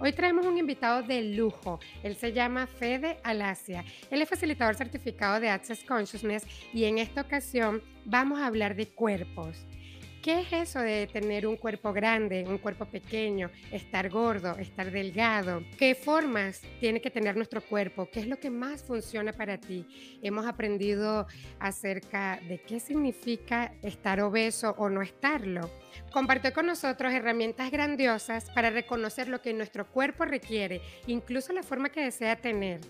Hoy traemos un invitado de lujo. Él se llama Fede Alasia. Él es facilitador certificado de Access Consciousness y en esta ocasión vamos a hablar de cuerpos. ¿Qué es eso de tener un cuerpo grande, un cuerpo pequeño, estar gordo, estar delgado? ¿Qué formas tiene que tener nuestro cuerpo? ¿Qué es lo que más funciona para ti? Hemos aprendido acerca de qué significa estar obeso o no estarlo. Compartió con nosotros herramientas grandiosas para reconocer lo que nuestro cuerpo requiere, incluso la forma que desea tener.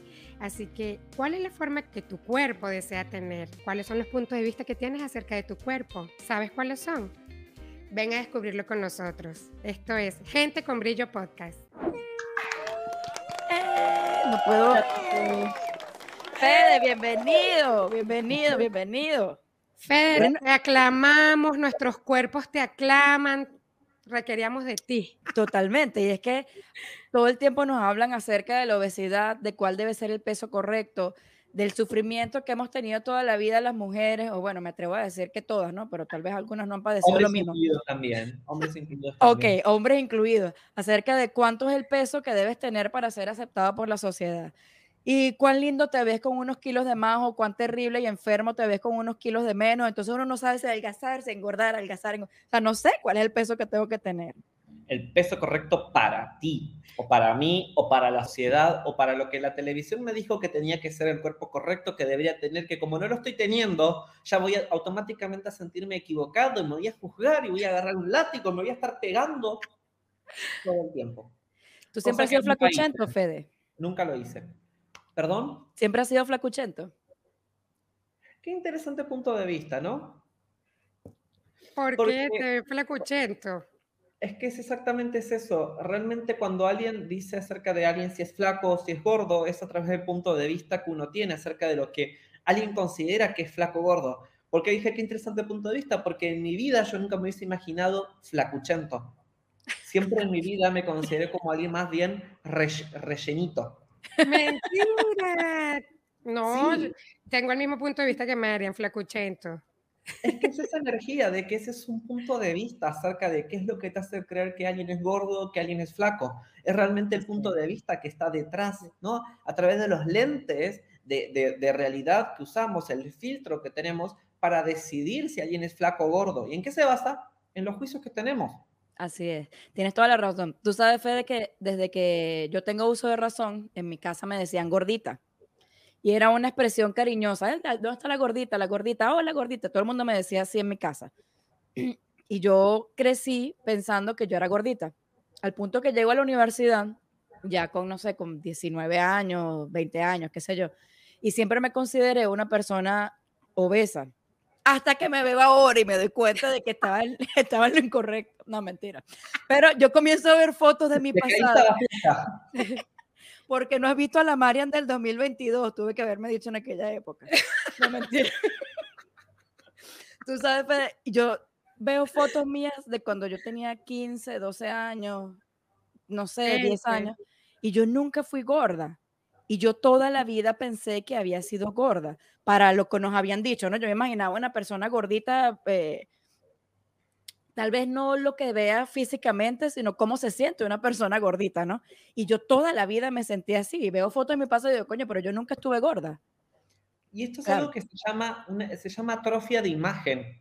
Así que, ¿cuál es la forma que tu cuerpo desea tener? ¿Cuáles son los puntos de vista que tienes acerca de tu cuerpo? ¿Sabes cuáles son? Ven a descubrirlo con nosotros. Esto es Gente con Brillo Podcast. Eh, no puedo. Fede, bienvenido, bienvenido, bienvenido. Fede, te aclamamos, nuestros cuerpos te aclaman, requeríamos de ti. Totalmente, y es que todo el tiempo nos hablan acerca de la obesidad, de cuál debe ser el peso correcto, del sufrimiento que hemos tenido toda la vida las mujeres, o bueno, me atrevo a decir que todas, ¿no? Pero tal vez algunas no han padecido lo mismo. Incluidos también, hombres incluidos también. Ok, hombres incluidos, acerca de cuánto es el peso que debes tener para ser aceptado por la sociedad. Y cuán lindo te ves con unos kilos de más o cuán terrible y enfermo te ves con unos kilos de menos. Entonces uno no sabe si adelgazar, si engordar, adelgazar. O sea, no sé cuál es el peso que tengo que tener. El peso correcto para ti, o para mí, o para la sociedad, o para lo que la televisión me dijo que tenía que ser el cuerpo correcto, que debería tener, que como no lo estoy teniendo, ya voy automáticamente a sentirme equivocado y me voy a juzgar y voy a agarrar un látigo, me voy a estar pegando todo el tiempo. ¿Tú siempre has sido flacuchento, Fede? Nunca lo hice. ¿Perdón? Siempre ha sido flacuchento. Qué interesante punto de vista, ¿no? ¿Por qué te flacuchento? Es que es exactamente eso. Realmente cuando alguien dice acerca de alguien si es flaco o si es gordo, es a través del punto de vista que uno tiene acerca de lo que alguien considera que es flaco o gordo. ¿Por qué dije qué interesante punto de vista? Porque en mi vida yo nunca me hubiese imaginado flacuchento. Siempre en mi vida me consideré como alguien más bien rellenito. Mentira. No, tengo el mismo punto de vista que Marian, flacuchento. Es que es esa energía de que ese es un punto de vista acerca de qué es lo que te hace creer que alguien es gordo, que alguien es flaco. Es realmente el punto de vista que está detrás, ¿no? A través de los lentes de, de realidad que usamos, el filtro que tenemos para decidir si alguien es flaco o gordo. ¿Y en qué se basa? En los juicios que tenemos. Así es, tienes toda la razón. Tú sabes, Fede, que desde que yo tengo uso de razón, en mi casa me decían gordita. Y era una expresión cariñosa. ¿Dónde está la gordita? La gordita, oh, la gordita. Todo el mundo me decía así en mi casa. Y yo crecí pensando que yo era gordita. Al punto que llego a la universidad, ya con, no sé, con 19 años, 20 años, qué sé yo. Y siempre me consideré una persona obesa hasta que me veo ahora y me doy cuenta de que estaba en, estaba lo incorrecto. No, mentira. Pero yo comienzo a ver fotos de mi pasado. Porque no has visto a la Marian del 2022, tuve que haberme dicho en aquella época. No, mentira. Tú sabes, yo veo fotos mías de cuando yo tenía 15, 12 años, no sé, 10 años, y yo nunca fui gorda. Y yo toda la vida pensé que había sido gorda, para lo que nos habían dicho, ¿no? Yo me imaginaba una persona gordita, eh, tal vez no lo que vea físicamente, sino cómo se siente una persona gordita, ¿no? Y yo toda la vida me sentí así, y veo fotos de mi paso y digo, coño, pero yo nunca estuve gorda. Y esto es algo que se llama, se llama atrofia de imagen.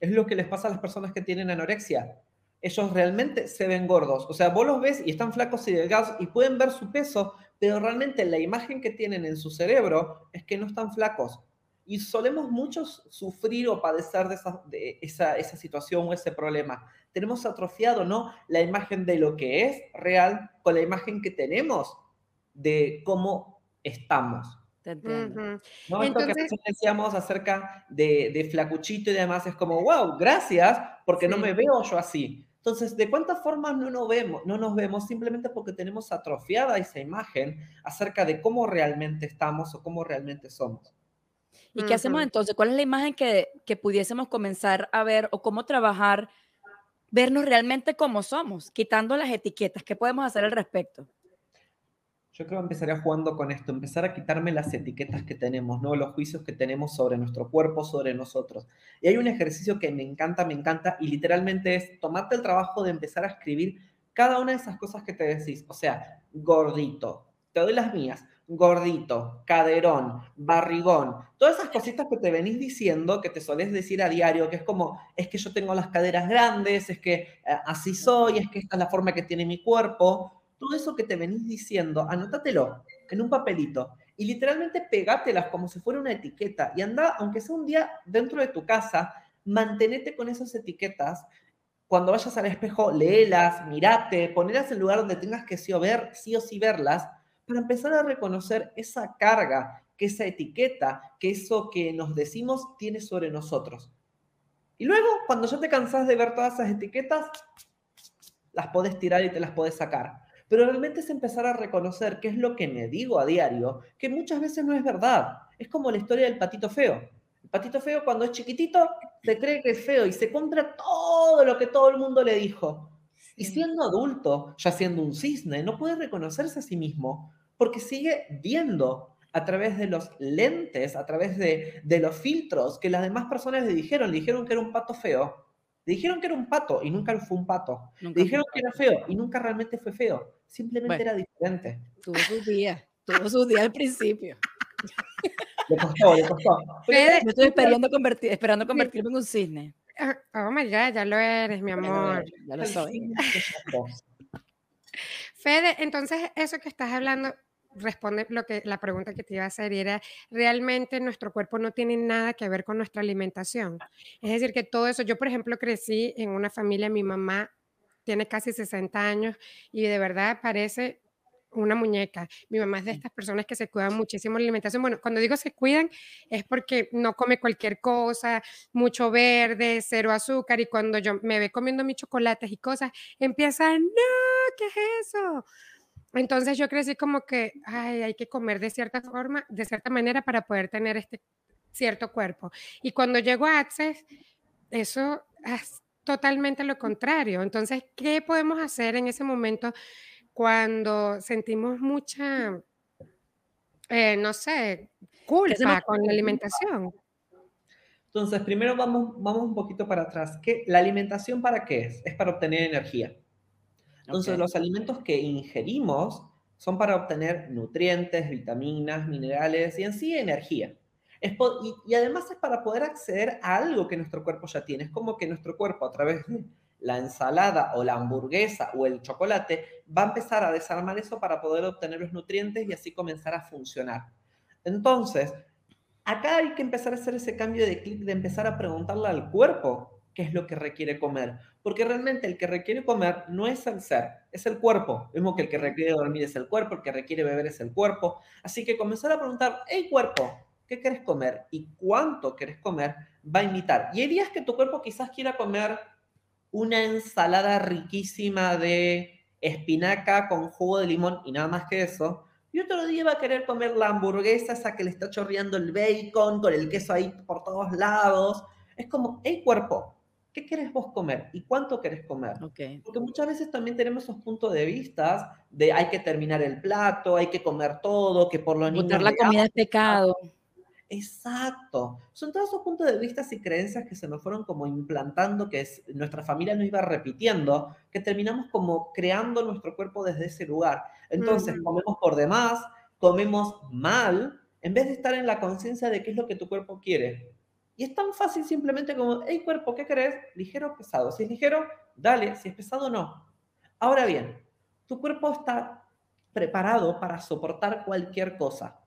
Es lo que les pasa a las personas que tienen anorexia. Ellos realmente se ven gordos. O sea, vos los ves y están flacos y delgados y pueden ver su peso, pero realmente la imagen que tienen en su cerebro es que no están flacos. Y solemos muchos sufrir o padecer de, esa, de esa, esa, situación o ese problema. Tenemos atrofiado, ¿no? La imagen de lo que es real con la imagen que tenemos de cómo estamos. Te entiendo. ¿No? Esto que decíamos acerca de, de, flacuchito y demás es como, wow, gracias, porque no me veo yo así. Entonces, ¿de cuántas formas no nos vemos? No nos vemos simplemente porque tenemos atrofiada esa imagen acerca de cómo realmente estamos o cómo realmente somos. ¿Y qué hacemos entonces? ¿Cuál es la imagen que, que pudiésemos comenzar a ver o cómo trabajar, vernos realmente como somos, quitando las etiquetas? ¿Qué podemos hacer al respecto? Yo creo que empezaría jugando con esto, empezar a quitarme las etiquetas que tenemos, ¿no? Los juicios que tenemos sobre nuestro cuerpo, sobre nosotros. Y hay un ejercicio que me encanta, me encanta, y literalmente es tomarte el trabajo de empezar a escribir cada una de esas cosas que te decís. O sea, gordito, te doy las mías, gordito, caderón, barrigón, todas esas cositas que te venís diciendo, que te solés decir a diario, que es como, es que yo tengo las caderas grandes, es que eh, así soy, es que esta es la forma que tiene mi cuerpo todo eso que te venís diciendo, anótatelo en un papelito y literalmente pegátelas como si fuera una etiqueta y anda, aunque sea un día dentro de tu casa, mantenete con esas etiquetas. Cuando vayas al espejo, léelas, mirate, ponerlas en el lugar donde tengas que sí o, ver, sí o sí verlas, para empezar a reconocer esa carga que esa etiqueta, que eso que nos decimos tiene sobre nosotros. Y luego, cuando ya te cansás de ver todas esas etiquetas, las podés tirar y te las podés sacar pero realmente es empezar a reconocer qué es lo que me digo a diario, que muchas veces no es verdad. Es como la historia del patito feo. El patito feo cuando es chiquitito se cree que es feo y se compra todo lo que todo el mundo le dijo. Y siendo adulto, ya siendo un cisne, no puede reconocerse a sí mismo porque sigue viendo a través de los lentes, a través de, de los filtros que las demás personas le dijeron, le dijeron que era un pato feo le dijeron que era un pato y nunca fue un pato. le dijeron que era feo y nunca realmente fue feo. Simplemente era diferente. Tuvo sus días, tuvo sus días al principio. Le costó, le costó. Yo estoy esperando, convertir, esperando convertirme en un cisne. Oh my God, ya lo eres, mi amor. Ya lo soy. Fede, entonces eso que estás hablando, responde lo que la pregunta que te iba a hacer y era realmente nuestro cuerpo no tiene nada que ver con nuestra alimentación. Es decir, que todo eso, yo por ejemplo crecí en una familia, mi mamá tiene casi 60 años y de verdad parece una muñeca. Mi mamá es de estas personas que se cuidan muchísimo la alimentación. Bueno, cuando digo se cuidan es porque no come cualquier cosa, mucho verde, cero azúcar y cuando yo me ve comiendo mis chocolates y cosas, empieza, no, ¿qué es eso? Entonces yo crecí como que ay, hay que comer de cierta forma, de cierta manera para poder tener este cierto cuerpo. Y cuando llego a Access, eso es totalmente lo contrario. Entonces, ¿qué podemos hacer en ese momento cuando sentimos mucha, eh, no sé, culpa con la alimentación? Entonces, primero vamos, vamos un poquito para atrás. ¿Qué, ¿La alimentación para qué es? Es para obtener energía. Entonces, los alimentos que ingerimos son para obtener nutrientes, vitaminas, minerales y en sí energía. y, además es para poder acceder a algo que nuestro cuerpo ya tiene. Es como que nuestro cuerpo a través de la ensalada o la hamburguesa o el chocolate va a empezar a desarmar eso para poder obtener los nutrientes y así comenzar a funcionar. Entonces, acá hay que empezar a hacer ese cambio de clic, de empezar a preguntarle al cuerpo qué es lo que requiere comer. Porque realmente el que requiere comer no es el ser, es el cuerpo. Mismo que el que requiere dormir es el cuerpo, el que requiere beber es el cuerpo. Así que comenzar a preguntar, hey cuerpo, ¿qué quieres comer? Y cuánto quieres comer va a imitar. Y hay días que tu cuerpo quizás quiera comer una ensalada riquísima de espinaca con jugo de limón y nada más que eso. Y otro día va a querer comer la hamburguesa esa que le está chorreando el bacon con el queso ahí por todos lados. Es como, hey cuerpo, ¿Qué querés vos comer y cuánto querés comer? Porque muchas veces también tenemos esos puntos de vista de hay que terminar el plato, hay que comer todo, que por lo menos... la comida es pecado. Exacto. Son todos esos puntos de vista y creencias que se nos fueron como implantando, que nuestra familia nos iba repitiendo, que terminamos como creando nuestro cuerpo desde ese lugar. Entonces, comemos por demás, comemos mal, en vez de estar en la conciencia de qué es lo que tu cuerpo quiere. Y es tan fácil simplemente como, hey cuerpo, ¿qué crees? ¿Ligero o pesado? Si es ligero, dale, si es pesado, no. Ahora bien, tu cuerpo está preparado para soportar cualquier cosa.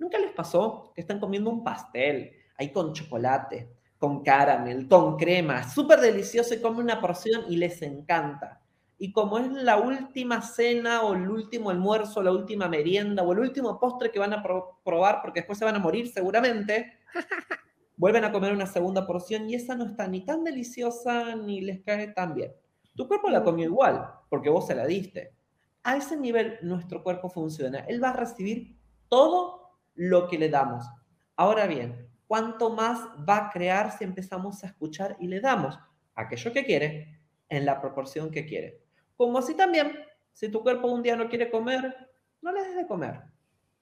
¿Nunca les pasó que están comiendo un pastel ahí con chocolate, con caramel, con crema, súper delicioso y comen una porción y les encanta? Y como es la última cena o el último almuerzo, la última merienda o el último postre que van a probar porque después se van a morir seguramente, vuelven a comer una segunda porción y esa no está ni tan deliciosa ni les cae tan bien. Tu cuerpo la comió igual, porque vos se la diste. A ese nivel nuestro cuerpo funciona. Él va a recibir todo lo que le damos. Ahora bien, ¿cuánto más va a crear si empezamos a escuchar y le damos aquello que quiere en la proporción que quiere? Como así también, si tu cuerpo un día no quiere comer, no le des de comer.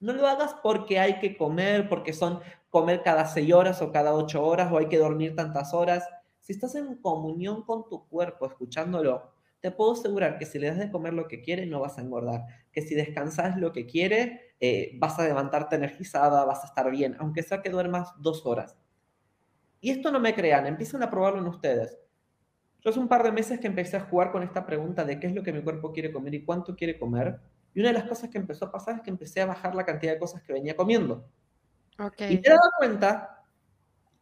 No lo hagas porque hay que comer, porque son comer cada seis horas o cada ocho horas o hay que dormir tantas horas. Si estás en comunión con tu cuerpo, escuchándolo, te puedo asegurar que si le das de comer lo que quiere, no vas a engordar. Que si descansas lo que quiere, eh, vas a levantarte energizada, vas a estar bien, aunque sea que duermas dos horas. Y esto no me crean, empiecen a probarlo en ustedes. Yo hace un par de meses que empecé a jugar con esta pregunta de qué es lo que mi cuerpo quiere comer y cuánto quiere comer. Y una de las cosas que empezó a pasar es que empecé a bajar la cantidad de cosas que venía comiendo. Y me he dado cuenta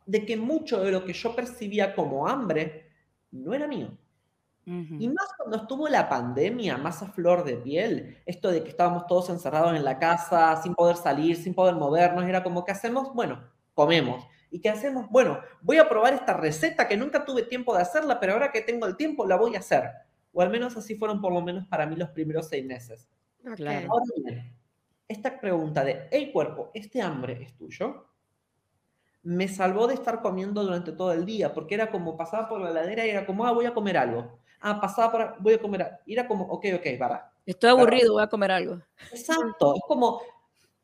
de que mucho de lo que yo percibía como hambre no era mío. Y más cuando estuvo la pandemia, más a flor de piel, esto de que estábamos todos encerrados en la casa, sin poder salir, sin poder movernos, era como, ¿qué hacemos? Bueno, comemos. ¿Y qué hacemos? Bueno, voy a probar esta receta que nunca tuve tiempo de hacerla, pero ahora que tengo el tiempo la voy a hacer. O al menos así fueron por lo menos para mí los primeros seis meses. Claro. Ahora bien, esta pregunta de, hey cuerpo, ¿este hambre es tuyo? Me salvó de estar comiendo durante todo el día, porque era como pasaba por la heladera y era como, ah, voy a comer algo. Ah, pasaba por, voy a comer, y era como, ok, ok, para. Estoy aburrido, voy a comer algo. Exacto, es como,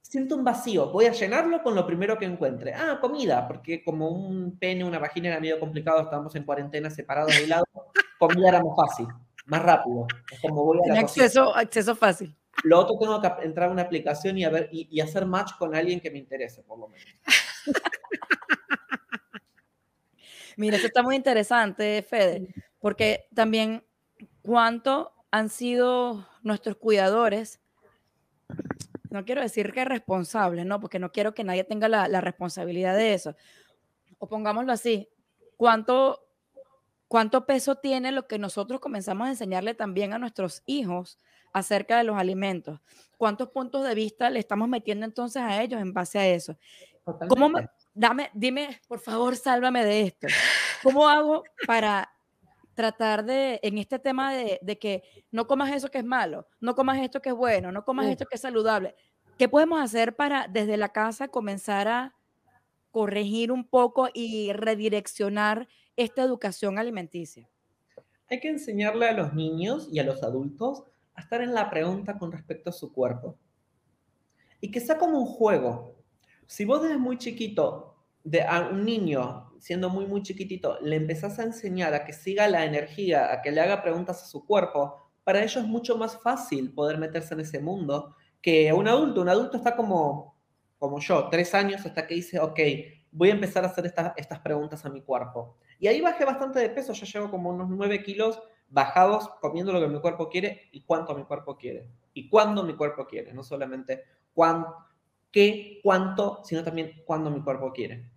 siento un vacío, voy a llenarlo con lo primero que encuentre. Ah, comida, porque como un pene, una vagina era medio complicado, estábamos en cuarentena separados de lado, comida era más fácil, más rápido. Es como voy a acceso, acceso fácil. Lo otro tengo que entrar a una aplicación y, a ver, y, hacer match con alguien que me interese, por lo menos. Mira, esto está muy interesante, Fede, porque también cuánto han sido nuestros cuidadores, no quiero decir que responsables, ¿no? Porque no quiero que nadie tenga la, la responsabilidad de eso. O pongámoslo así, cuánto, cuánto peso tiene lo que nosotros comenzamos a enseñarle también a nuestros hijos acerca de los alimentos. ¿Cuántos puntos de vista le estamos metiendo entonces a ellos en base a eso? ¿Cómo dame, dime, por favor, sálvame de esto. ¿Cómo hago para tratar de, en este tema de, que no comas eso que es malo, no comas esto que es bueno, no comas esto que es saludable? ¿Qué podemos hacer para desde la casa comenzar a corregir un poco y redireccionar esta educación alimenticia? Hay que enseñarle a los niños y a los adultos a estar en la pregunta con respecto a su cuerpo. Y que sea como un juego. Si vos desde muy chiquito, de a un niño, siendo muy, muy chiquitito, le empezás a enseñar a que siga la energía, a que le haga preguntas a su cuerpo, para ellos es mucho más fácil poder meterse en ese mundo que un adulto. Un adulto está como, como yo, tres años hasta que dice, ok, voy a empezar a hacer estas, estas preguntas a mi cuerpo. Y ahí bajé bastante de peso, ya llevo como unos nueve kilos bajados comiendo lo que mi cuerpo quiere y cuánto mi cuerpo quiere. Y cuándo mi cuerpo quiere, no solamente cuánto, qué, cuánto, sino también cuándo mi cuerpo quiere.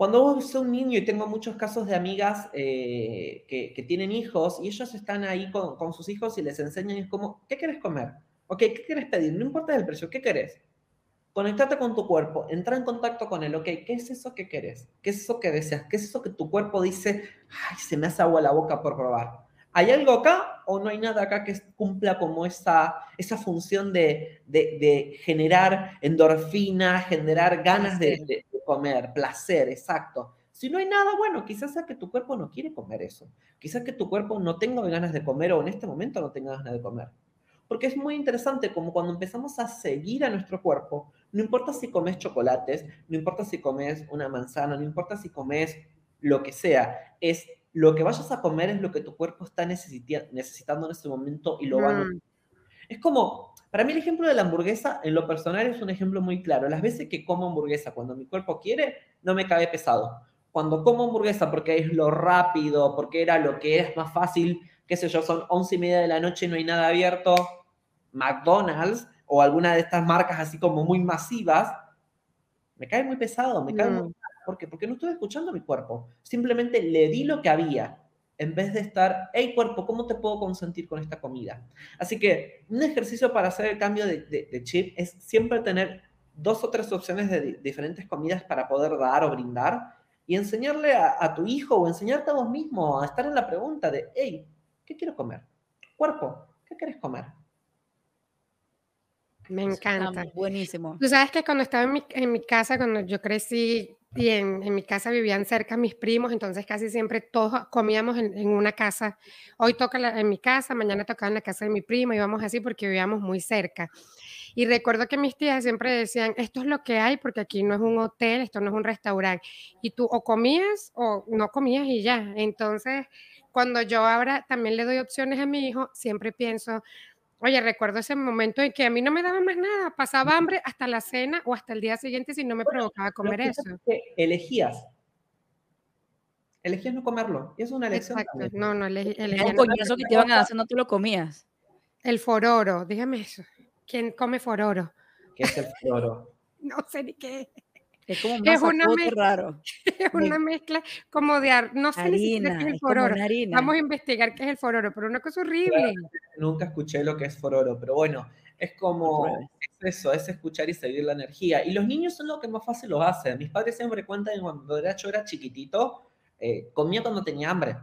Cuando vos sos un niño, y tengo muchos casos de amigas eh, que, tienen hijos, y ellos están ahí con, con, sus hijos y les enseñan, y es como, ¿qué quieres comer? Ok, ¿qué quieres pedir? No importa el precio, ¿qué querés? Conectate con tu cuerpo, entra en contacto con él, ok, ¿qué es eso que querés? ¿Qué es eso que deseas? ¿Qué es eso que tu cuerpo dice, ay, se me hace agua la boca por probar? ¿Hay algo acá o no hay nada acá que cumpla como esa, esa función de, de, generar endorfina, generar ganas de, de, comer, placer, exacto? Si no hay nada, bueno, quizás sea que tu cuerpo no quiere comer eso. Quizás que tu cuerpo no tenga ganas de comer o en este momento no tenga ganas de comer. Porque es muy interesante como cuando empezamos a seguir a nuestro cuerpo, no importa si comes chocolates, no importa si comes una manzana, no importa si comes lo que sea, es lo que vayas a comer es lo que tu cuerpo está necesitando en este momento y lo va a... Mm. Es como, para mí el ejemplo de la hamburguesa en lo personal es un ejemplo muy claro. Las veces que como hamburguesa cuando mi cuerpo quiere, no me cae pesado. Cuando como hamburguesa porque es lo rápido, porque era lo que es más fácil, qué sé yo, son once y media de la noche no hay nada abierto, McDonald's o alguna de estas marcas así como muy masivas, me cae muy pesado, me cae muy mm. ¿Por qué? Porque no estoy escuchando a mi cuerpo. Simplemente le di lo que había en vez de estar, hey cuerpo, ¿cómo te puedo consentir con esta comida? Así que un ejercicio para hacer el cambio de, chip es siempre tener dos o tres opciones de diferentes comidas para poder dar o brindar y enseñarle a, tu hijo o enseñarte a vos mismo a estar en la pregunta de, hey, ¿qué quiero comer? Cuerpo, ¿qué quieres comer? Me encanta. buenísimo. Tú sabes que cuando estaba en mi, en mi casa, cuando yo crecí y en, en, mi casa vivían cerca mis primos, entonces casi siempre todos comíamos en, en una casa. Hoy toca en mi casa, mañana tocaba en la casa de mi primo, íbamos así porque vivíamos muy cerca. Y recuerdo que mis tías siempre decían, esto es lo que hay porque aquí no es un hotel, esto no es un restaurante. Y tú o comías o no comías y ya. Entonces, cuando yo ahora también le doy opciones a mi hijo, siempre pienso, oye, recuerdo ese momento en que a mí no me daba más nada, pasaba hambre hasta la cena o hasta el día siguiente si no me provocaba comer eso. elegías. Elegías no comerlo. Y es una elección. Exacto. No, no, elegí, elegí El coñazo que te iban a hacer, no tú lo comías. El fororo, dígame eso. ¿Quién come fororo? ¿Qué es el fororo? no sé ni qué. Es como un es una raro. Es una mezcla como de, no sé ni qué es el fororo. Vamos a investigar qué es el fororo, pero una cosa horrible. Nunca escuché lo que es fororo, pero bueno, es como es eso, es escuchar y seguir la energía. Y los niños son lo que más fácil lo hacen. Mis padres siempre cuentan que cuando era, yo era chiquitito, eh, comía cuando tenía hambre.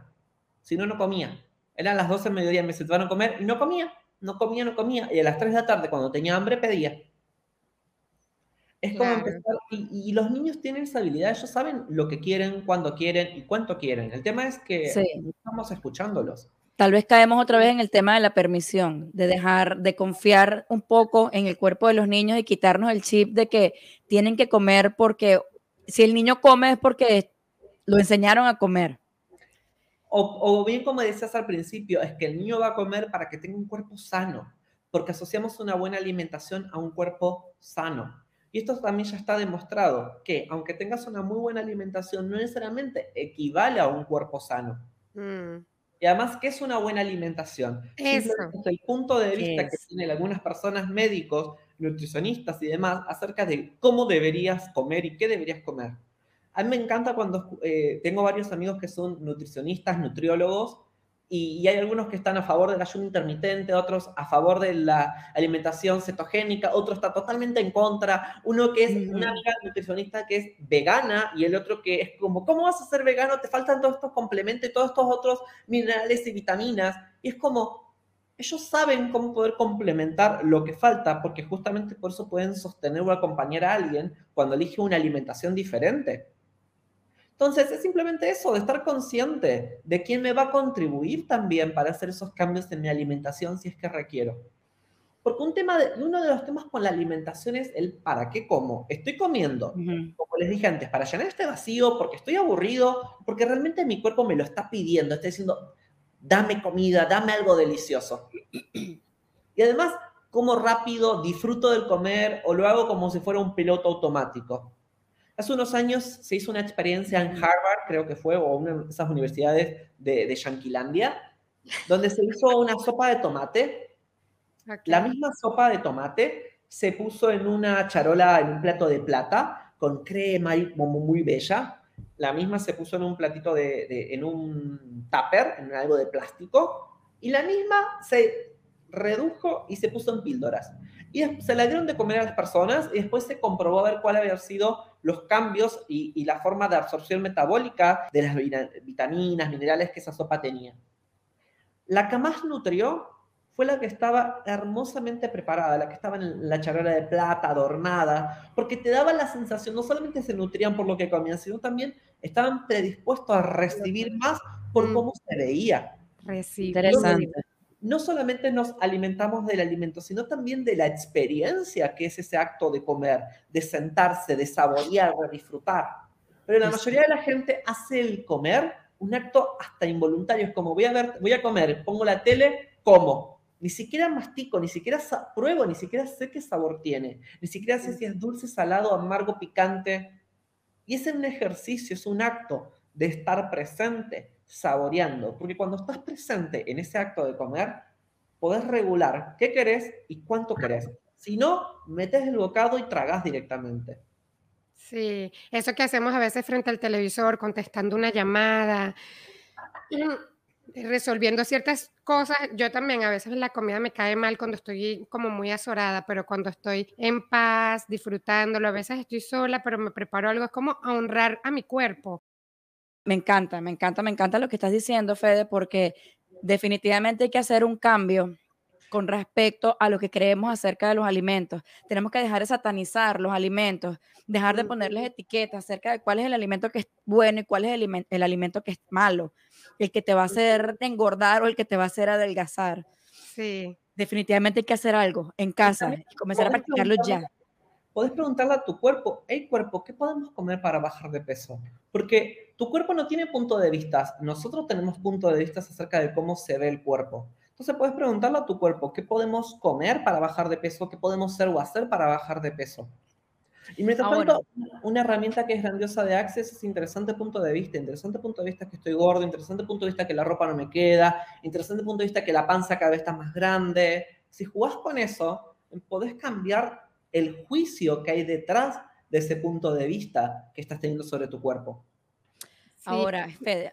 Si no, no comía. Eran las 12 del mediodía, me sentaban a comer y no comía no comía, no comía, y a las 3 de la tarde, cuando tenía hambre, pedía. Es como empezar, y, los niños tienen esa habilidad, ellos saben lo que quieren, cuándo quieren y cuánto quieren. El tema es que estamos escuchándolos. Tal vez caemos otra vez en el tema de la permisión, de dejar, de confiar un poco en el cuerpo de los niños y quitarnos el chip de que tienen que comer porque si el niño come es porque lo enseñaron a comer. O, bien como decías al principio, es que el niño va a comer para que tenga un cuerpo sano, porque asociamos una buena alimentación a un cuerpo sano. Y esto también ya está demostrado, que aunque tengas una muy buena alimentación, no necesariamente equivale a un cuerpo sano. Mm. Y además, ¿qué es una buena alimentación? Eso. Es el punto de vista que tienen algunas personas médicos, nutricionistas y demás acerca de cómo deberías comer y qué deberías comer. A mí me encanta cuando eh, tengo varios amigos que son nutricionistas, nutriólogos, y, hay algunos que están a favor del ayuno intermitente, otros a favor de la alimentación cetogénica, otro está totalmente en contra, uno que es una amiga nutricionista que es vegana y el otro que es como, ¿cómo vas a ser vegano? Te faltan todos estos complementos y todos estos otros minerales y vitaminas. Y es como, ellos saben cómo poder complementar lo que falta, porque justamente por eso pueden sostener o acompañar a alguien cuando elige una alimentación diferente. Entonces, es simplemente eso, de estar consciente de quién me va a contribuir también para hacer esos cambios en mi alimentación si es que requiero. Porque un tema de, uno de los temas con la alimentación es el para qué como. Estoy comiendo, como les dije antes, para llenar este vacío, porque estoy aburrido, porque realmente mi cuerpo me lo está pidiendo, está diciendo, dame comida, dame algo delicioso. Y además, como rápido, disfruto del comer o lo hago como si fuera un piloto automático. Hace unos años se hizo una experiencia en Harvard, creo que fue, o una de esas universidades de, de Yanquilandia, donde se hizo una sopa de tomate. La misma sopa de tomate se puso en una charola, en un plato de plata, con crema y como muy bella. La misma se puso en un platito de, en un tupper, en algo de plástico. Y la misma se redujo y se puso en píldoras. Y se la dieron de comer a las personas y después se comprobó a ver cuál había sido los cambios y, la forma de absorción metabólica de las vitaminas, minerales que esa sopa tenía. La que más nutrió fue la que estaba hermosamente preparada, la que estaba en la charrera de plata, adornada, porque te daba la sensación, no solamente se nutrían por lo que comían, sino también estaban predispuestos a recibir más por mm. cómo se veía. Interesante no solamente nos alimentamos del alimento, sino también de la experiencia que es ese acto de comer, de sentarse, de saborear, de disfrutar. Pero la mayoría de la gente hace el comer un acto hasta involuntario. Es como voy a ver, voy a comer, pongo la tele, como. Ni siquiera mastico, ni siquiera pruebo, ni siquiera sé qué sabor tiene, ni siquiera sé si es dulce, salado, amargo, picante. Y es un ejercicio, es un acto de estar presente, saboreando, porque cuando estás presente en ese acto de comer, podés regular qué querés y cuánto querés. Si no, metes el bocado y tragas directamente. Sí, eso que hacemos a veces frente al televisor, contestando una llamada, resolviendo ciertas cosas. Yo también a veces la comida me cae mal cuando estoy como muy azorada, pero cuando estoy en paz, disfrutándolo, a veces estoy sola, pero me preparo algo, es como honrar a mi cuerpo. Me encanta, me encanta, me encanta lo que estás diciendo, Fede, porque definitivamente hay que hacer un cambio con respecto a lo que creemos acerca de los alimentos. Tenemos que dejar de satanizar los alimentos, dejar de ponerles etiquetas acerca de cuál es el alimento que es bueno y cuál es el, el alimento que es malo, el que te va a hacer engordar o el que te va a hacer adelgazar. Sí. Definitivamente hay que hacer algo en casa y comenzar a practicarlo ya. Puedes preguntarle a tu cuerpo, hey cuerpo, ¿qué podemos comer para bajar de peso? Porque tu cuerpo no tiene punto de vista, nosotros tenemos punto de vista acerca de cómo se ve el cuerpo. Entonces puedes preguntarle a tu cuerpo, ¿qué podemos comer para bajar de peso? ¿Qué podemos hacer o hacer para bajar de peso? Y mientras tanto, una herramienta que es grandiosa de Access es interesante punto de vista. Interesante punto de vista que estoy gordo, interesante punto de vista que la ropa no me queda, interesante punto de vista que la panza cada vez está más grande. Si jugás con eso, podés cambiar el juicio que hay detrás de ese punto de vista que estás teniendo sobre tu cuerpo. Ahora, Fede,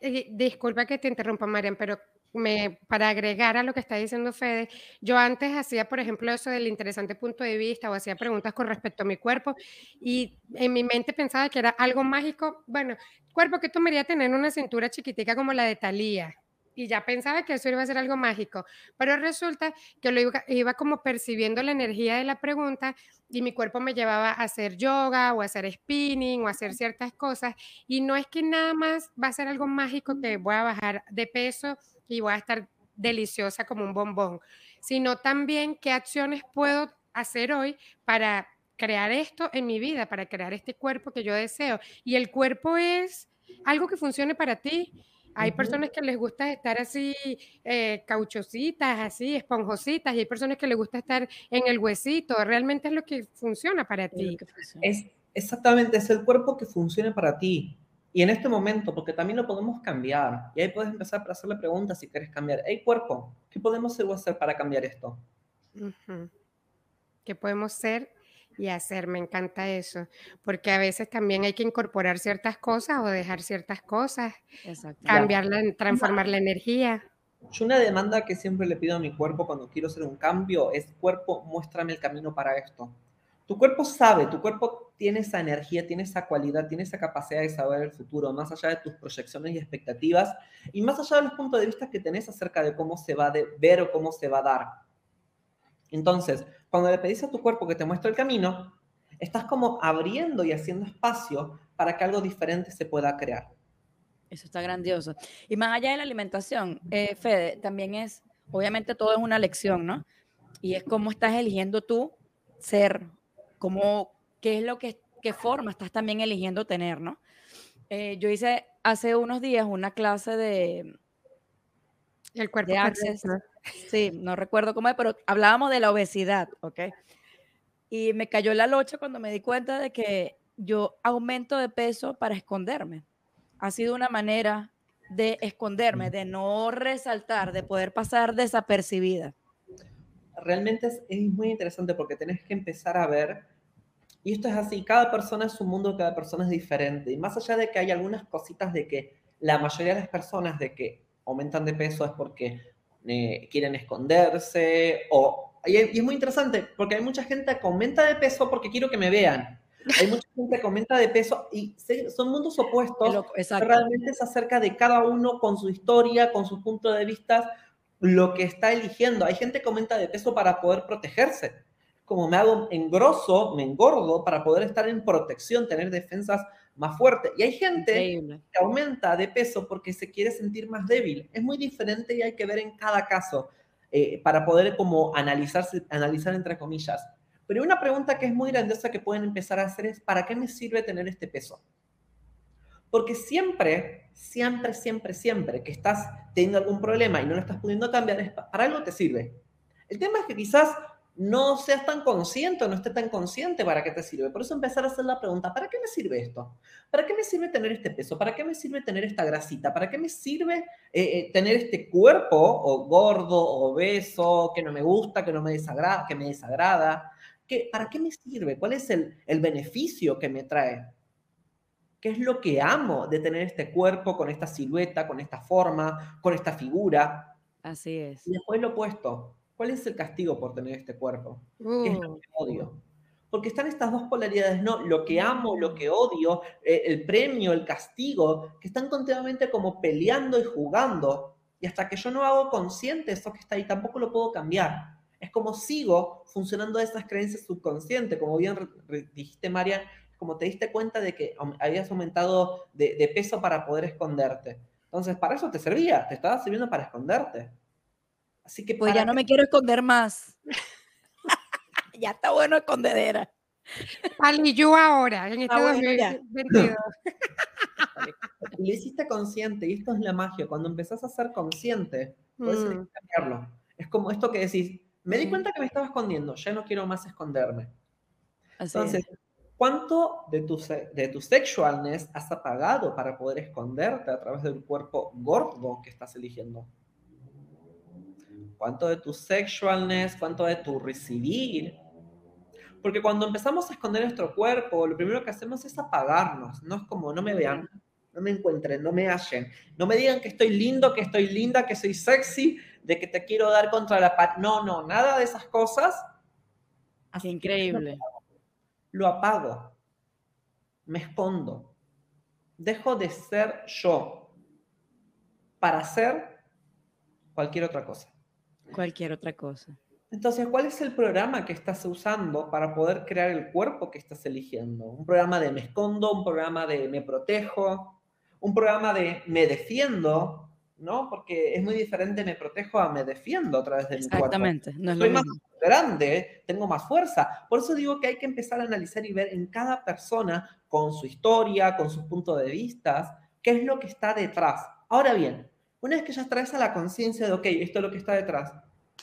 eh, Disculpa que te interrumpa, Marian, pero me, para agregar a lo que está diciendo Fede, yo antes hacía, por ejemplo, eso del interesante punto de vista o hacía preguntas con respecto a mi cuerpo y en mi mente pensaba que era algo mágico. Bueno, cuerpo que tomaría tener una cintura chiquitica como la de Thalía y ya pensaba que eso iba a ser algo mágico, pero resulta que lo iba, iba, como percibiendo la energía de la pregunta y mi cuerpo me llevaba a hacer yoga o a hacer spinning o a hacer ciertas cosas y no es que nada más va a ser algo mágico que voy a bajar de peso y voy a estar deliciosa como un bombón, sino también qué acciones puedo hacer hoy para crear esto en mi vida, para crear este cuerpo que yo deseo. Y el cuerpo es algo que funcione para ti. Hay personas que les gusta estar así, eh, cauchositas, así, esponjositas, y hay personas que les gusta estar en el huesito. Realmente es lo que funciona para ti. Es, exactamente, es el cuerpo que funcione para ti. Y en este momento, porque también lo podemos cambiar, y ahí puedes empezar a hacerle preguntas si quieres cambiar. Hey, cuerpo, ¿qué podemos hacer para cambiar esto? ¿Qué podemos ser y hacer? Me encanta eso, porque a veces también hay que incorporar ciertas cosas o dejar ciertas cosas, cambiarla, transformar la energía. Yo una demanda que siempre le pido a mi cuerpo cuando quiero hacer un cambio es, cuerpo, muéstrame el camino para esto. Tu cuerpo sabe, tu cuerpo tiene esa energía, tiene esa cualidad, tiene esa capacidad de saber el futuro, más allá de tus proyecciones y expectativas, y más allá de los puntos de vista que tenés acerca de cómo se va a ver o cómo se va a dar. Entonces, cuando le pedís a tu cuerpo que te muestre el camino, estás como abriendo y haciendo espacio para que algo diferente se pueda crear. Eso está grandioso. Y más allá de la alimentación, eh, Fede, también es, obviamente todo es una lección, ¿no? Y es cómo estás eligiendo tú ser cómo, qué es lo que, qué forma estás también eligiendo tener, ¿no? Eh, yo hice hace unos días una clase de... El cuerpo de access. Sí, no recuerdo cómo es, pero hablábamos de la obesidad, ¿ok? Y me cayó la locha cuando me di cuenta de que yo aumento de peso para esconderme. Ha sido una manera de esconderme, de no resaltar, de poder pasar desapercibida realmente es, muy interesante porque tenés que empezar a ver, y esto es así, cada persona es un mundo, cada persona es diferente, y más allá de que hay algunas cositas de que la mayoría de las personas de que aumentan de peso es porque eh, quieren esconderse, o, y, es muy interesante porque hay mucha gente que aumenta de peso porque quiero que me vean. Hay mucha gente que aumenta de peso y son mundos opuestos. Realmente es acerca de cada uno con su historia, con su punto de vista, lo que está eligiendo. Hay gente que aumenta de peso para poder protegerse. Como me hago engroso, me engordo para poder estar en protección, tener defensas más fuertes. Y hay gente que aumenta de peso porque se quiere sentir más débil. Es muy diferente y hay que ver en cada caso eh, para poder como analizarse, analizar entre comillas. Pero una pregunta que es muy grandiosa que pueden empezar a hacer es, ¿para qué me sirve tener este peso? Porque siempre, siempre, siempre, siempre que estás teniendo algún problema y no lo estás pudiendo cambiar, para algo te sirve. El tema es que quizás no seas tan consciente o no estés tan consciente para qué te sirve. Por eso empezar a hacer la pregunta, ¿para qué me sirve esto? ¿Para qué me sirve tener este peso? ¿Para qué me sirve tener esta grasita? ¿Para qué me sirve eh, eh, tener este cuerpo o gordo, obeso, que no me gusta, que no me desagrada, que me desagrada? ¿Qué, ¿Para qué me sirve? ¿Cuál es el, el beneficio que me trae? ¿Qué es lo que amo de tener este cuerpo con esta silueta, con esta forma, con esta figura? Así es. Y después lo opuesto. ¿Cuál es el castigo por tener este cuerpo? ¿Qué es lo uh. que odio? Porque están estas dos polaridades, ¿no? Lo que amo, lo que odio, eh, el premio, el castigo, que están continuamente como peleando y jugando. Y hasta que yo no hago consciente eso que está ahí, tampoco lo puedo cambiar. Es como sigo funcionando esas creencias subconscientes, como bien dijiste, María, como te diste cuenta de que habías aumentado de, peso para poder esconderte. Entonces, para eso te servía, te estaba sirviendo para esconderte. Así que... Pues ya no me quiero esconder más. ya está bueno escondedera. Ali, yo ahora, en este 2022. Lo hiciste consciente, y esto es la magia. Cuando empezás a ser consciente, puedes mm. cambiarlo. Es como esto que decís, me di cuenta que me estaba escondiendo, ya no quiero más esconderme. Entonces, ¿cuánto de tu, de tu sexualness has apagado para poder esconderte a través del cuerpo gordo que estás eligiendo? ¿Cuánto de tu sexualness, cuánto de tu recibir porque cuando empezamos a esconder nuestro cuerpo, lo primero que hacemos es apagarnos. No es como, no me vean, no me encuentren, no me hallen. No me digan que estoy lindo, que estoy linda, que soy sexy, de que te quiero dar contra la pared. No, no, nada de esas cosas. Así increíble. Lo apago. Me escondo. Dejo de ser yo para ser cualquier otra cosa. Cualquier otra cosa. Entonces, ¿cuál es el programa que estás usando para poder crear el cuerpo que estás eligiendo? ¿Un programa de me escondo? ¿Un programa de me protejo? ¿Un programa de me defiendo? ¿No? Porque es muy diferente me protejo a me defiendo a través de mi cuerpo. Exactamente, no es Soy más grande, tengo más fuerza. Por eso digo que hay que empezar a analizar y ver en cada persona, con su historia, con sus puntos de vista, qué es lo que está detrás. Ahora bien, una vez que ya traes a la conciencia de, ok, esto es lo que está detrás,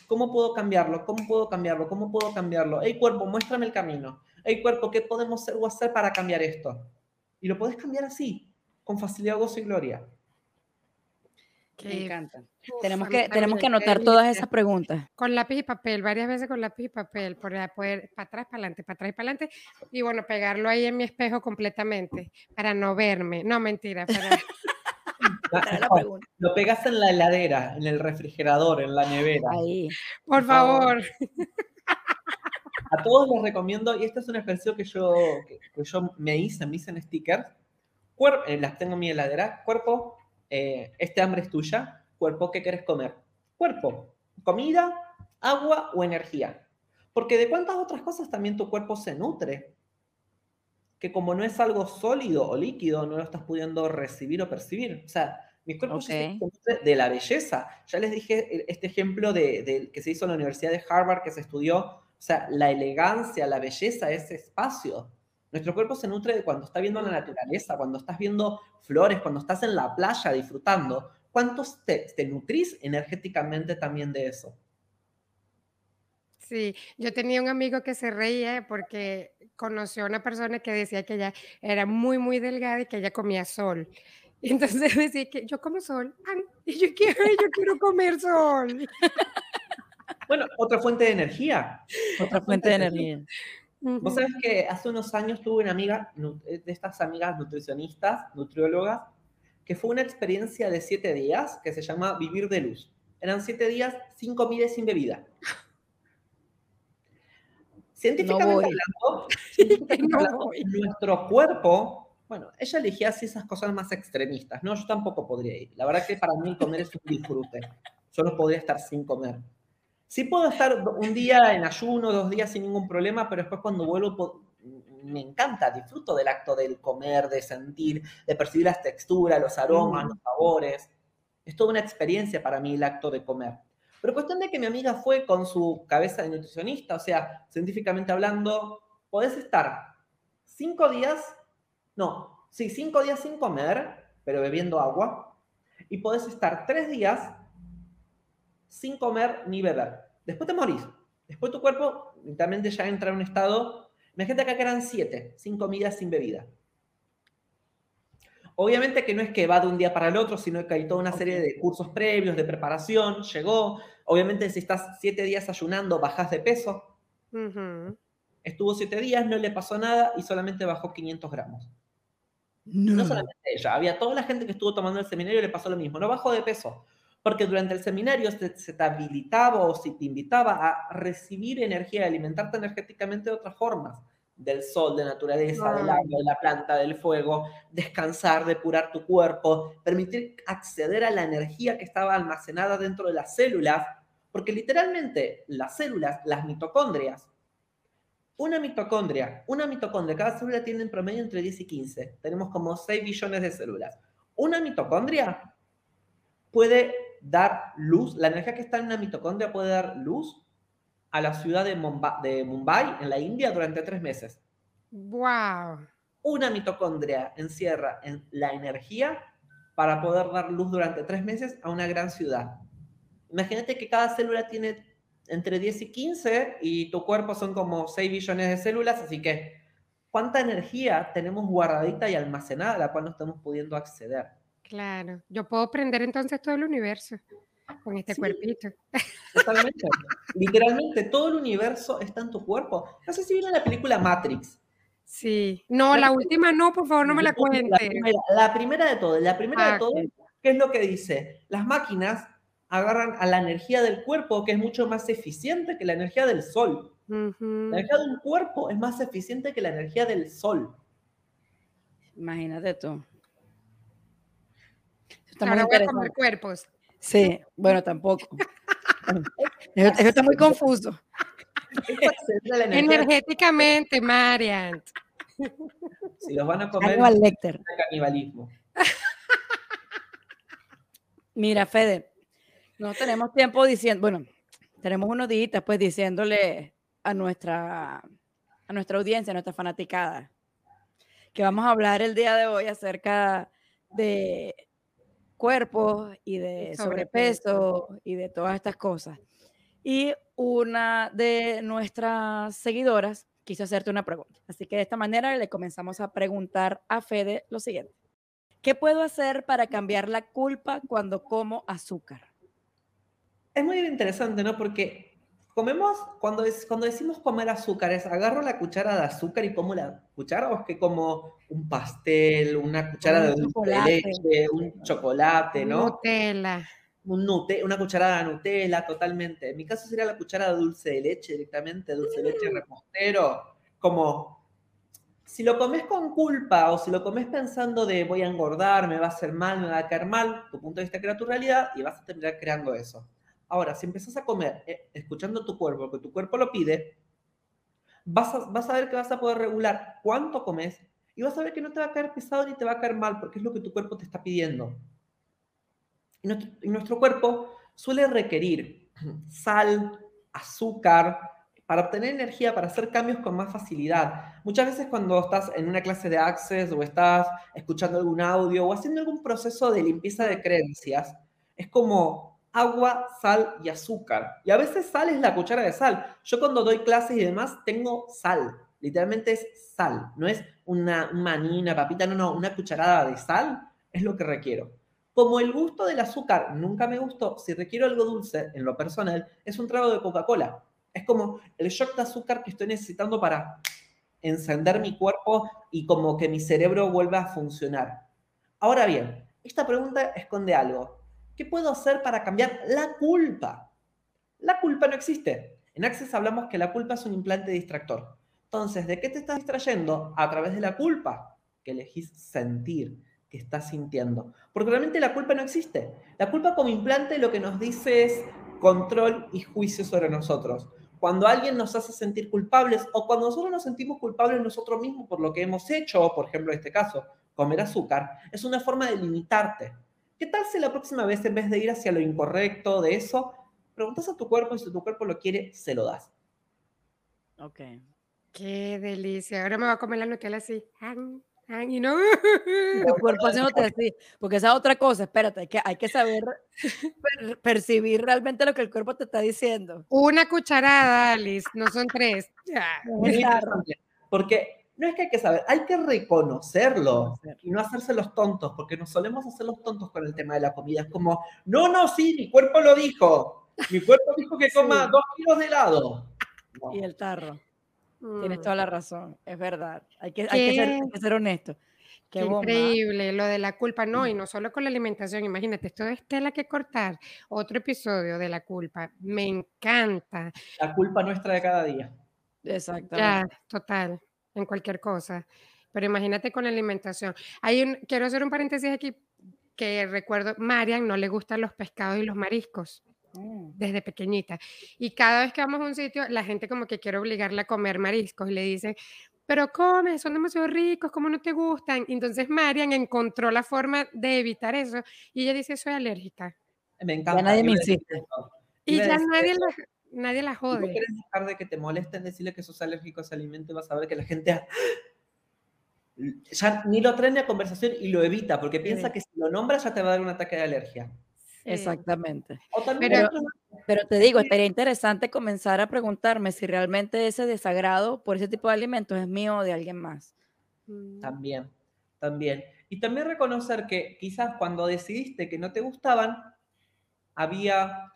¿Cómo puedo cambiarlo? ¿Cómo puedo cambiarlo? ¿Cómo puedo cambiarlo? Hey cuerpo, muéstrame el camino. Hey cuerpo, ¿qué podemos hacer o hacer para cambiar esto? Y lo puedes cambiar así, con facilidad, gozo y gloria. Me encanta. tenemos que, tenemos que anotar todas esas preguntas. Con lápiz y papel, varias veces con lápiz y papel, para poder, para atrás, para adelante, para atrás y para adelante. Y bueno, pegarlo ahí en mi espejo completamente, para no verme. No, mentira, para... lo pegas en la heladera, en el refrigerador, en la nevera. Ahí. Por, favor. A todos les recomiendo, y esta es una expresión que yo, que, yo me hice, me hice en stickers. Eh, las tengo en mi heladera. Cuerpo, eh, este hambre es tuya. Cuerpo, ¿qué quieres comer? Cuerpo, comida, agua o energía. Porque de cuántas otras cosas también tu cuerpo se nutre que como no es algo sólido o líquido, no lo estás pudiendo recibir o percibir. O sea, mi cuerpo okay. de la belleza. Ya les dije este ejemplo de, que se hizo en la Universidad de Harvard, que se estudió, o sea, la elegancia, la belleza, ese espacio. Nuestro cuerpo se nutre de cuando está viendo la naturaleza, cuando estás viendo flores, cuando estás en la playa disfrutando. ¿Cuántos te, te nutrís energéticamente también de eso? Sí, yo tenía un amigo que se reía porque conoció a una persona que decía que ella era muy, muy delgada y que ella comía sol. Y entonces decía que yo como sol, y yo quiero, yo quiero comer sol. Bueno, otra fuente de energía. Otra fuente de energía. Vos sabés que hace unos años tuve una amiga, de estas amigas nutricionistas, nutriólogas, que fue una experiencia de siete días que se llama Vivir de Luz. Eran siete días sin comida y sin bebida. Científicamente hablando, nuestro cuerpo, bueno, ella elegía así esas cosas más extremistas, ¿no? Yo tampoco podría ir. La verdad que para mí comer es un disfrute. Yo no podría estar sin comer. Sí puedo estar un día en ayuno, dos días sin ningún problema, pero después cuando vuelvo me encanta, disfruto del acto del comer, de sentir, de percibir las texturas, los aromas, los sabores. Es toda una experiencia para mí el acto de comer. Pero cuestión de que mi amiga fue con su cabeza de nutricionista, o sea, científicamente hablando, podés estar cinco días, no, sí, cinco días sin comer, pero bebiendo agua, y podés estar tres días sin comer ni beber. Después te morís. Después tu cuerpo literalmente ya entra en un estado. Imagínate acá que eran siete, sin comida, sin bebida. Obviamente que no es que va de un día para el otro, sino que hay toda una serie de cursos previos, de preparación, llegó. Obviamente si estás siete días ayunando, bajas de peso. Estuvo siete días, no le pasó nada y solamente bajó 500 gramos. No. solamente ella, había toda la gente que estuvo tomando el seminario y le pasó lo mismo, no bajó de peso, porque durante el seminario se, se te habilitaba o se te invitaba a recibir energía, a alimentarte energéticamente de otras formas, del sol, de naturaleza, del agua, de la planta, del fuego, descansar, depurar tu cuerpo, permitir acceder a la energía que estaba almacenada dentro de las células, porque literalmente las células, las mitocondrias, una mitocondria, una mitocondria, cada célula tiene en promedio entre 10 y 15. Tenemos como 6 billones de células. Una mitocondria puede dar luz, la energía que está en una mitocondria puede dar luz a la ciudad de Mumbai, en la India, durante tres meses. ¡Wow! Una mitocondria encierra en la energía para poder dar luz durante tres meses a una gran ciudad. Imagínate que cada célula tiene entre 10 y 15 y tu cuerpo son como 6 billones de células, así que ¿cuánta energía tenemos guardadita y almacenada a la cual no estamos pudiendo acceder? Claro, yo puedo prender entonces todo el universo con este cuerpito. Totalmente. Literalmente, todo el universo está en tu cuerpo. No sé si vieron la película Matrix. Sí. No, la, última no, por favor, no me la cuentes. La primera, de todo. La primera de ah, todo, ¿qué es lo que dice? Las máquinas agarran a la energía del cuerpo, que es mucho más eficiente que la energía del sol. La energía de un cuerpo es más eficiente que la energía del sol. Imagínate tú. Ahora voy a tomar cuerpos. Sí, bueno, tampoco. eso, está muy confuso. Energéticamente, Marian. Si los van a comer, Lecter. canibalismo. Mira, Fede, no tenemos tiempo diciendo, bueno, tenemos unos días pues diciéndole a nuestra, a nuestra audiencia, a nuestra fanaticada, que vamos a hablar el día de hoy acerca de cuerpo y de sobrepeso y de todas estas cosas. Y una de nuestras seguidoras quiso hacerte una pregunta. Así que de esta manera le comenzamos a preguntar a Fede lo siguiente. ¿Qué puedo hacer para cambiar la culpa cuando como azúcar? Es muy interesante, ¿no? Porque comemos, cuando, es, cuando decimos comer azúcares, agarro la cuchara de azúcar y como la cuchara o es que como un pastel, una cuchara de dulce de leche, un chocolate, ¿no? Nutella. Un nute, una cucharada de Nutella, totalmente. En mi caso sería la cuchara de dulce de leche directamente, dulce de leche repostero, como si lo comes con culpa o si lo comes pensando de voy a engordar, me va a hacer mal, me va a caer mal, tu punto de vista crea tu realidad y vas a terminar creando eso. Ahora, si empiezas a comer eh, escuchando tu cuerpo, que tu cuerpo lo pide, vas a, vas a ver que vas a poder regular cuánto comes y vas a ver que no te va a caer pesado ni te va a caer mal, porque es lo que tu cuerpo te está pidiendo. Y nuestro, y nuestro cuerpo suele requerir sal, azúcar, para obtener energía, para hacer cambios con más facilidad. Muchas veces cuando estás en una clase de Access o estás escuchando algún audio o haciendo algún proceso de limpieza de creencias, es como agua, sal y azúcar. Y a veces sal es la cuchara de sal. Yo cuando doy clases y demás tengo sal. Literalmente es sal. No es una maní, una papita, no, no. Una cucharada de sal es lo que requiero. Como el gusto del azúcar nunca me gustó, si requiero algo dulce en lo personal, es un trago de Coca-Cola. Es como el shock de azúcar que estoy necesitando para encender mi cuerpo y como que mi cerebro vuelva a funcionar. Ahora bien, esta pregunta esconde algo. ¿Qué puedo hacer para cambiar la culpa? La culpa no existe. En Access hablamos que la culpa es un implante distractor. Entonces, ¿de qué te estás distrayendo? A través de la culpa, que elegís sentir, que estás sintiendo. Porque realmente la culpa no existe. La culpa como implante lo que nos dice es control y juicio sobre nosotros. Cuando alguien nos hace sentir culpables o cuando nosotros nos sentimos culpables nosotros mismos por lo que hemos hecho, por ejemplo en este caso, comer azúcar, es una forma de limitarte. ¿Qué tal si la próxima vez, en vez de ir hacia lo incorrecto de eso, preguntas a tu cuerpo y si tu cuerpo lo quiere, se lo das? Ok. Qué delicia. Ahora me va a comer la Nutella así. Y no. Tu cuerpo haciéndote así. Porque esa es otra cosa. Espérate, hay que, hay que saber percibir realmente lo que el cuerpo te está diciendo. Una cucharada, Alice, no son tres. Porque no es que hay que saber, hay que reconocerlo y no hacerse los tontos, porque nos solemos hacer los tontos con el tema de la comida. Es como, no, no, sí, mi cuerpo lo dijo. Mi cuerpo dijo que coma dos kilos de helado. Y el tarro. Tienes mm. toda la razón, es verdad. Hay que, hay que, ser, honesto. Qué, increíble lo de la culpa, no, y no solo con la alimentación, imagínate, esto es tela que cortar. Otro episodio de la culpa, me encanta. La culpa nuestra de cada día. Exactamente. Ya, total. En cualquier cosa. Pero imagínate con la alimentación. Hay un, quiero hacer un paréntesis aquí que recuerdo, Marian no le gustan los pescados y los mariscos mm. desde pequeñita. Y cada vez que vamos a un sitio, la gente como que quiere obligarle a comer mariscos y le dicen, pero come, son demasiado ricos, ¿cómo no te gustan? Entonces Marian encontró la forma de evitar eso y ella dice, soy alérgica. Me encanta. Ya nadie me insiste. Y ya nadie la, nadie la jode. Si quieres dejar de que te molesten, decirle que sos alérgico a ese alimento y vas a ver que la gente ya ni lo trae la conversación y lo evita porque piensa que si lo nombra ya te va a dar un ataque de alergia. Exactamente. Pero, pero, te digo, sería interesante comenzar a preguntarme si realmente ese desagrado por ese tipo de alimentos es mío o de alguien más. Mm. También, también. Y también reconocer que quizás cuando decidiste que no te gustaban, había,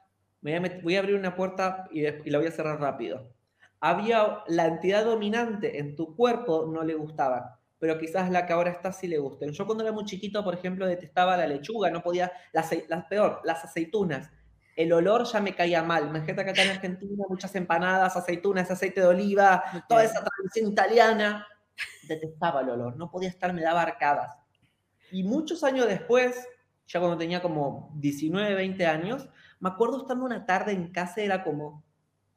voy a, abrir una puerta y, y la voy a cerrar rápido. Había la entidad dominante en tu cuerpo no le gustaban pero quizás la que ahora está sí le gusten. Yo cuando era muy chiquito, por ejemplo, detestaba la lechuga, no podía, las, las peor, las aceitunas. El olor ya me caía mal. Imagínate acá en Argentina muchas empanadas, aceitunas, aceite de oliva, toda esa tradición italiana. Detestaba el olor, no podía estar, me daba arcadas. Y muchos años después, ya cuando tenía como 19, 20 años, me acuerdo estando una tarde en casa, era como,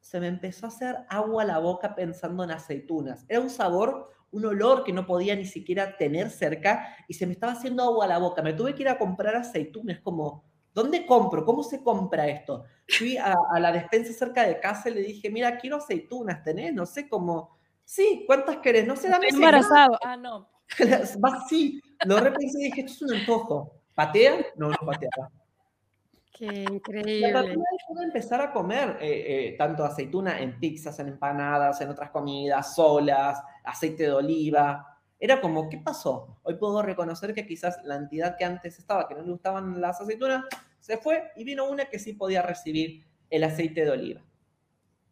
se me empezó a hacer agua a la boca pensando en aceitunas. Era un sabor un olor que no podía ni siquiera tener cerca y se me estaba haciendo agua a la boca. Me tuve que ir a comprar aceitunas, como, ¿dónde compro? ¿Cómo se compra esto? Fui a, la despensa cerca de casa y le dije, mira, quiero aceitunas, ¿tenés? No sé cómo. Sí, ¿cuántas querés? No sé, dame Estoy embarazado. Ah, no. Va, sí, lo repensé y dije, esto es un antojo. ¿Patea? No, no pateaba. Qué increíble. pude empezar a comer eh, eh, tanto aceituna en pizzas, en empanadas, en otras comidas, solas, aceite de oliva. Era como, ¿qué pasó? Hoy puedo reconocer que quizás la entidad que antes estaba, que no le gustaban las aceitunas, se fue y vino una que sí podía recibir el aceite de oliva.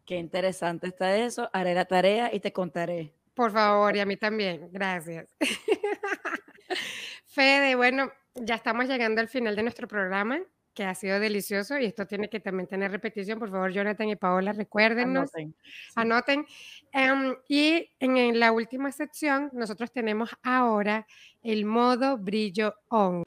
Qué interesante está eso. Haré la tarea y te contaré. Por favor, y a mí también. Gracias. Fede, bueno, ya estamos llegando al final de nuestro programa que ha sido delicioso y esto tiene que también tener repetición. Por favor, Jonathan y Paola, recuérdenos. Anoten. anoten. Em, y en la última sección, nosotros tenemos ahora el modo brillo on.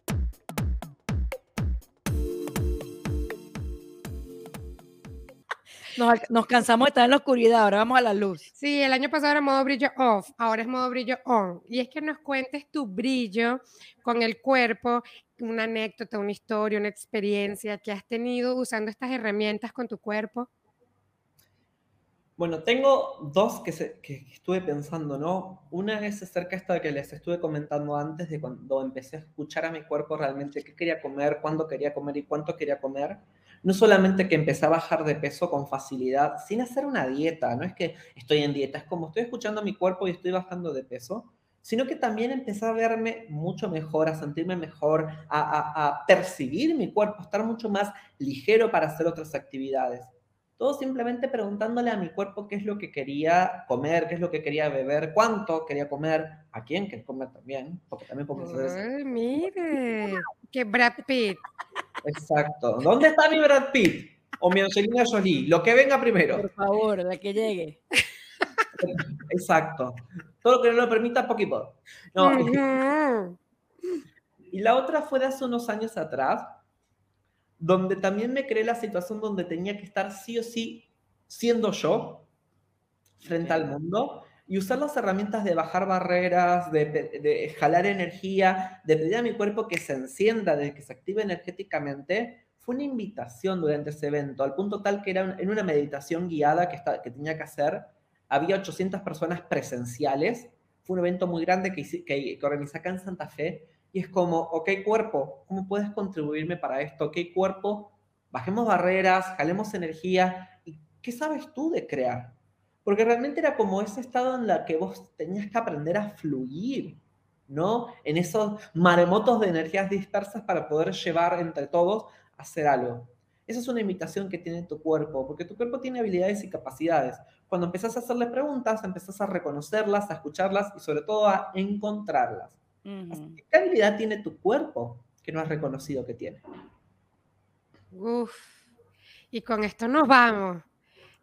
Nos, cansamos de estar en la oscuridad, ahora vamos a la luz. Sí, el año pasado era modo brillo off, ahora es modo brillo on. Y es que nos cuentes tu brillo con el cuerpo, una anécdota, una historia, una experiencia que has tenido usando estas herramientas con tu cuerpo. Bueno, tengo dos que, que, estuve pensando, ¿no? Una es acerca esta que les estuve comentando antes de cuando empecé a escuchar a mi cuerpo realmente qué quería comer, cuándo quería comer y cuánto quería comer no solamente que empecé a bajar de peso con facilidad, sin hacer una dieta, no es que estoy en dieta, es como estoy escuchando a mi cuerpo y estoy bajando de peso, sino que también empecé a verme mucho mejor, a sentirme mejor, a, a percibir mi cuerpo, a estar mucho más ligero para hacer otras actividades. Todo simplemente preguntándole a mi cuerpo qué es lo que quería comer, qué es lo que quería beber, cuánto quería comer, a quién quería comer también, porque también puedo Ay, mire, que Brad Pitt. Exacto. ¿Dónde está mi Brad Pitt? O mi Angelina Jolie. Lo que venga primero. Por favor, la que llegue. Exacto. Todo lo que no lo permita, poquito. No. Y la otra fue de hace unos años atrás, donde también me creé la situación donde tenía que estar sí o sí siendo yo frente al mundo y usar las herramientas de bajar barreras, de, jalar energía, de pedir a mi cuerpo que se encienda, de que se active energéticamente, fue una invitación durante ese evento, al punto tal que era en una meditación guiada que, que tenía que hacer. Había 800 personas presenciales. Fue un evento muy grande que, que, que organizé acá en Santa Fe. Y es como, ok, cuerpo, ¿cómo puedes contribuirme para esto? Ok, cuerpo, bajemos barreras, jalemos energía. ¿Y qué sabes tú de crear? Porque realmente era como ese estado en el que vos tenías que aprender a fluir, ¿no? En esos maremotos de energías dispersas para poder llevar entre todos a hacer algo. Esa es una invitación que tiene tu cuerpo, porque tu cuerpo tiene habilidades y capacidades. Cuando empezás a hacerle preguntas, empezás a reconocerlas, a escucharlas y sobre todo a encontrarlas. ¿Qué habilidad tiene tu cuerpo que no has reconocido que tiene? Uf, y con esto nos vamos.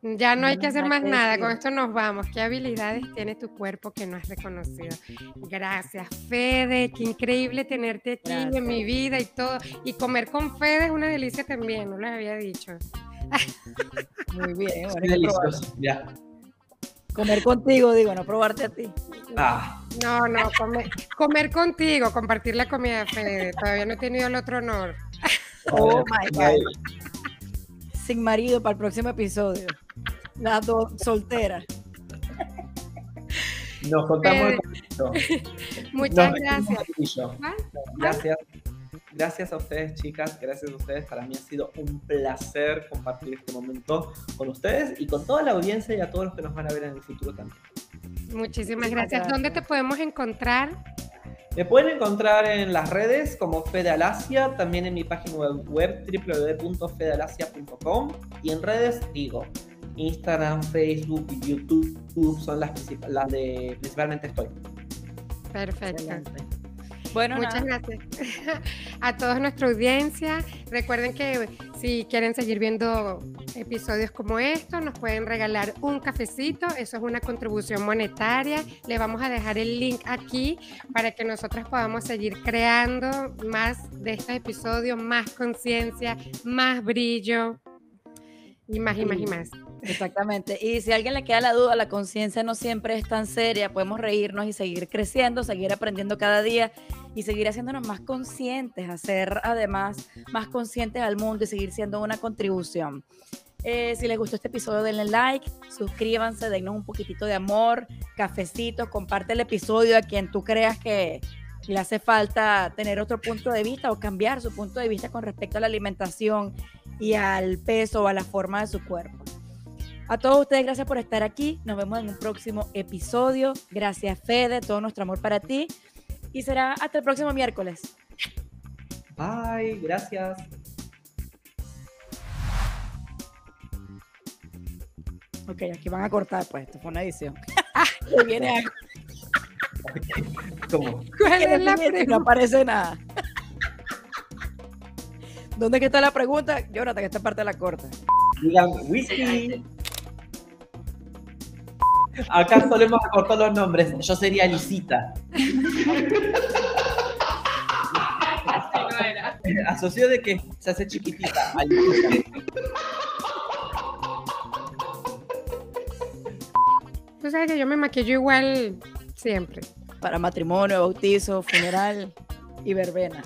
Ya no hay que hacer más nada, con esto nos vamos. ¿Qué habilidades tiene tu cuerpo que no has reconocido? Gracias, Fede, qué increíble tenerte aquí en mi vida y todo. Y comer con Fede es una delicia también, no les había dicho. Muy bien, delicioso, ya. Comer contigo, digo, no probarte a ti. Ah. No, no, comer, comer contigo, compartir la comida, Fede. Todavía no he tenido el otro honor. Oh my God. Sin marido para el próximo episodio. Las dos solteras. Nos contamos Muchas gracias. Gracias. Gracias a ustedes, chicas. Gracias a ustedes. Para mí ha sido un placer compartir este momento con ustedes y con toda la audiencia y a todos los que nos van a ver en el futuro también. Muchísimas gracias. ¿Dónde te podemos encontrar? Me pueden encontrar en las redes como Fedalasia, también en mi página web www.fedalasia.com y en redes digo Instagram, Facebook y YouTube son las, las de principalmente estoy. Perfecto. Bueno, muchas gracias a toda nuestra audiencia. Recuerden que si quieren seguir viendo episodios como estos, nos pueden regalar un cafecito. Eso es una contribución monetaria. Le vamos a dejar el link aquí para que nosotros podamos seguir creando más de estos episodios, más conciencia, más brillo y más y más y más. Exactamente. Y si a alguien le queda la duda, la conciencia no siempre es tan seria, podemos reírnos y seguir creciendo, seguir aprendiendo cada día y seguir haciéndonos más conscientes, hacer además más conscientes al mundo y seguir siendo una contribución. Eh, si les gustó este episodio, denle like, suscríbanse, dennos un poquitito de amor, cafecitos, comparte el episodio a quien tú creas que le hace falta tener otro punto de vista o cambiar su punto de vista con respecto a la alimentación y al peso o a la forma de su cuerpo. A todos ustedes, gracias por estar aquí. Nos vemos en un próximo episodio. Gracias, Fede, todo nuestro amor para ti. Y será hasta el próximo miércoles. Bye, gracias. Ok, aquí van a cortar, pues. Esto fue una edición. viene algo. ¿Cómo? ¿Cuál es la pregunta? No aparece nada. ¿Dónde está la pregunta? Jonathan, que esta parte la corta. Digan whisky. Acá solemos cortar los nombres. Yo sería Lisita. Asoció de que se hace chiquitita. Tú sabes que yo me maquillo igual siempre. Para matrimonio, bautizo, funeral y verbena.